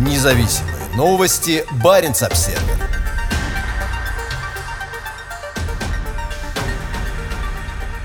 Независимые новости. Барин обсерва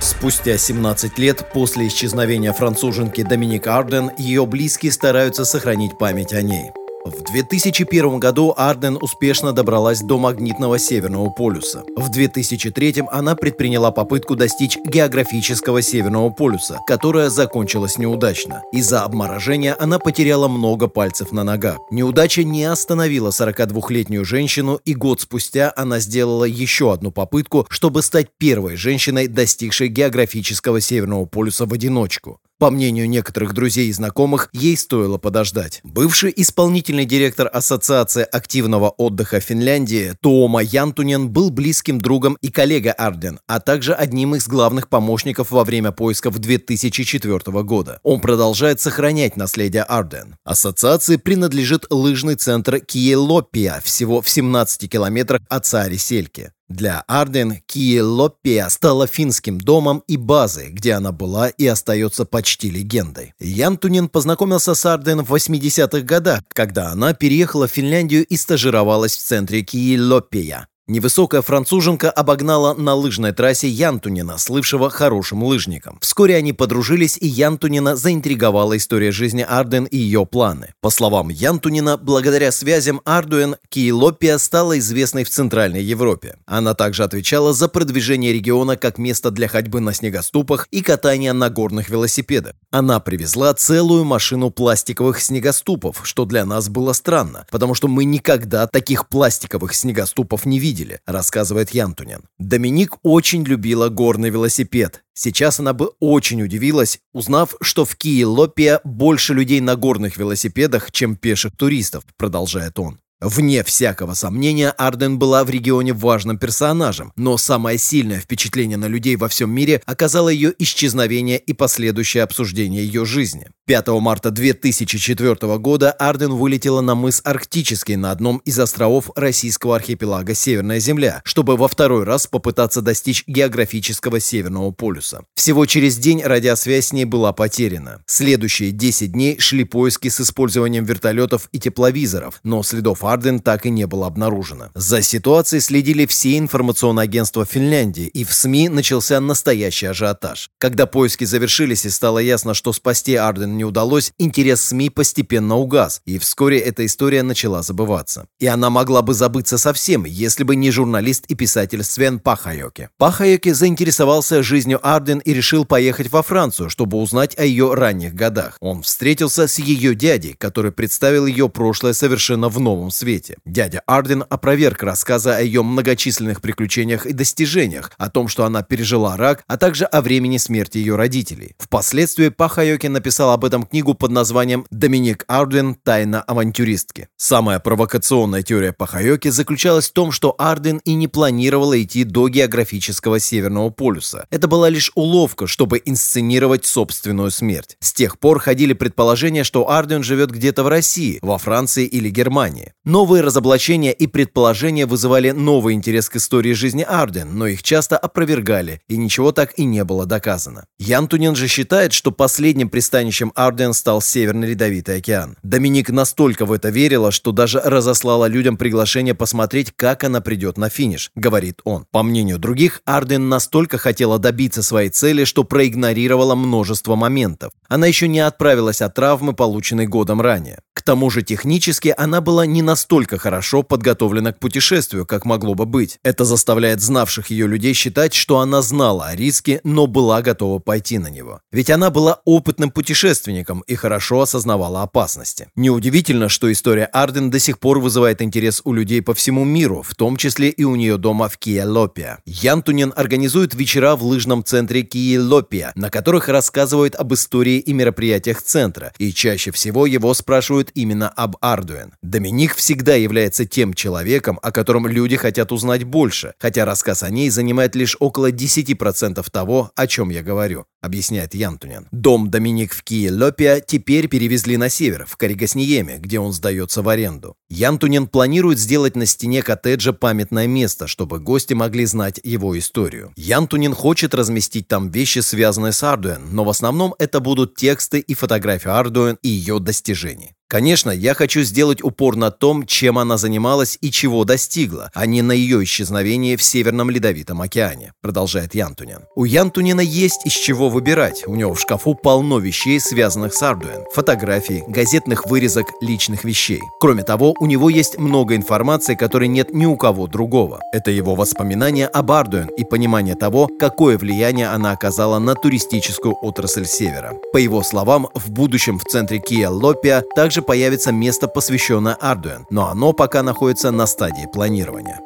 Спустя 17 лет после исчезновения француженки Доминик Арден, ее близкие стараются сохранить память о ней. В 2001 году Арден успешно добралась до магнитного Северного полюса. В 2003 она предприняла попытку достичь географического Северного полюса, которая закончилась неудачно. Из-за обморожения она потеряла много пальцев на ногах. Неудача не остановила 42-летнюю женщину, и год спустя она сделала еще одну попытку, чтобы стать первой женщиной, достигшей географического Северного полюса в одиночку. По мнению некоторых друзей и знакомых, ей стоило подождать. Бывший исполнительный директор Ассоциации активного отдыха Финляндии Тоома Янтунен был близким другом и коллегой Арден, а также одним из главных помощников во время поисков 2004 года. Он продолжает сохранять наследие Арден. Ассоциации принадлежит лыжный центр Киелопия всего в 17 километрах от Саари-Сельки. Для Арден Киелопия стала финским домом и базой, где она была и остается почти легендой. Ян Тунин познакомился с Арден в 80-х годах, когда она переехала в Финляндию и стажировалась в центре Киелопия. Невысокая француженка обогнала на лыжной трассе Янтунина, слывшего хорошим лыжником. Вскоре они подружились, и Янтунина заинтриговала история жизни Арден и ее планы. По словам Янтунина, благодаря связям Ардуэн, Киелопия стала известной в Центральной Европе. Она также отвечала за продвижение региона как место для ходьбы на снегоступах и катания на горных велосипедах. Она привезла целую машину пластиковых снегоступов, что для нас было странно, потому что мы никогда таких пластиковых снегоступов не видели видели, рассказывает Янтунин. Доминик очень любила горный велосипед. Сейчас она бы очень удивилась, узнав, что в Киелопе больше людей на горных велосипедах, чем пеших туристов, продолжает он. Вне всякого сомнения, Арден была в регионе важным персонажем, но самое сильное впечатление на людей во всем мире оказало ее исчезновение и последующее обсуждение ее жизни. 5 марта 2004 года Арден вылетела на мыс Арктический на одном из островов российского архипелага Северная Земля, чтобы во второй раз попытаться достичь географического Северного полюса. Всего через день радиосвязь с ней была потеряна. Следующие 10 дней шли поиски с использованием вертолетов и тепловизоров, но следов Арден так и не было обнаружено. За ситуацией следили все информационные агентства Финляндии, и в СМИ начался настоящий ажиотаж. Когда поиски завершились и стало ясно, что спасти Арден не удалось, интерес СМИ постепенно угас, и вскоре эта история начала забываться. И она могла бы забыться совсем, если бы не журналист и писатель Свен Пахайоке. Пахайоке заинтересовался жизнью Арден и решил поехать во Францию, чтобы узнать о ее ранних годах. Он встретился с ее дядей, который представил ее прошлое совершенно в новом свете. Дядя Арден опроверг рассказы о ее многочисленных приключениях и достижениях, о том, что она пережила рак, а также о времени смерти ее родителей. Впоследствии Пахайоки написал об этом книгу под названием «Доминик Арден. Тайна авантюристки». Самая провокационная теория Пахайоки заключалась в том, что Арден и не планировала идти до географического Северного полюса. Это была лишь уловка, чтобы инсценировать собственную смерть. С тех пор ходили предположения, что Арден живет где-то в России, во Франции или Германии. Новые разоблачения и предположения вызывали новый интерес к истории жизни Арден, но их часто опровергали, и ничего так и не было доказано. Ян Тунин же считает, что последним пристанищем Арден стал Северный Ледовитый океан. Доминик настолько в это верила, что даже разослала людям приглашение посмотреть, как она придет на финиш, говорит он. По мнению других, Арден настолько хотела добиться своей цели, что проигнорировала множество моментов. Она еще не отправилась от травмы, полученной годом ранее. Тому же технически она была не настолько хорошо подготовлена к путешествию, как могло бы быть. Это заставляет знавших ее людей считать, что она знала о риске, но была готова пойти на него. Ведь она была опытным путешественником и хорошо осознавала опасности. Неудивительно, что история Арден до сих пор вызывает интерес у людей по всему миру, в том числе и у нее дома в Киелопия. Янтунин организует вечера в лыжном центре Киелопия, на которых рассказывает об истории и мероприятиях центра, и чаще всего его спрашивают именно об Ардуэн. Доминик всегда является тем человеком, о котором люди хотят узнать больше, хотя рассказ о ней занимает лишь около 10% того, о чем я говорю, объясняет Янтунин. Дом Доминик в Киелопия теперь перевезли на север, в Каригасниеме, где он сдается в аренду. Янтунин планирует сделать на стене коттеджа памятное место, чтобы гости могли знать его историю. Янтунин хочет разместить там вещи, связанные с Ардуэн, но в основном это будут тексты и фотографии Ардуэн и ее достижений. Конечно, я хочу сделать упор на том, чем она занималась и чего достигла, а не на ее исчезновении в Северном Ледовитом океане, продолжает Янтунин. У Янтунина есть из чего выбирать. У него в шкафу полно вещей, связанных с Ардуэн. Фотографий, газетных вырезок личных вещей. Кроме того, у него есть много информации, которой нет ни у кого другого. Это его воспоминания об Ардуэн и понимание того, какое влияние она оказала на туристическую отрасль Севера. По его словам, в будущем в центре Kia Лопия также появится место, посвященное Arduino, но оно пока находится на стадии планирования.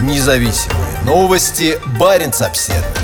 Независимые новости. Барин обседный.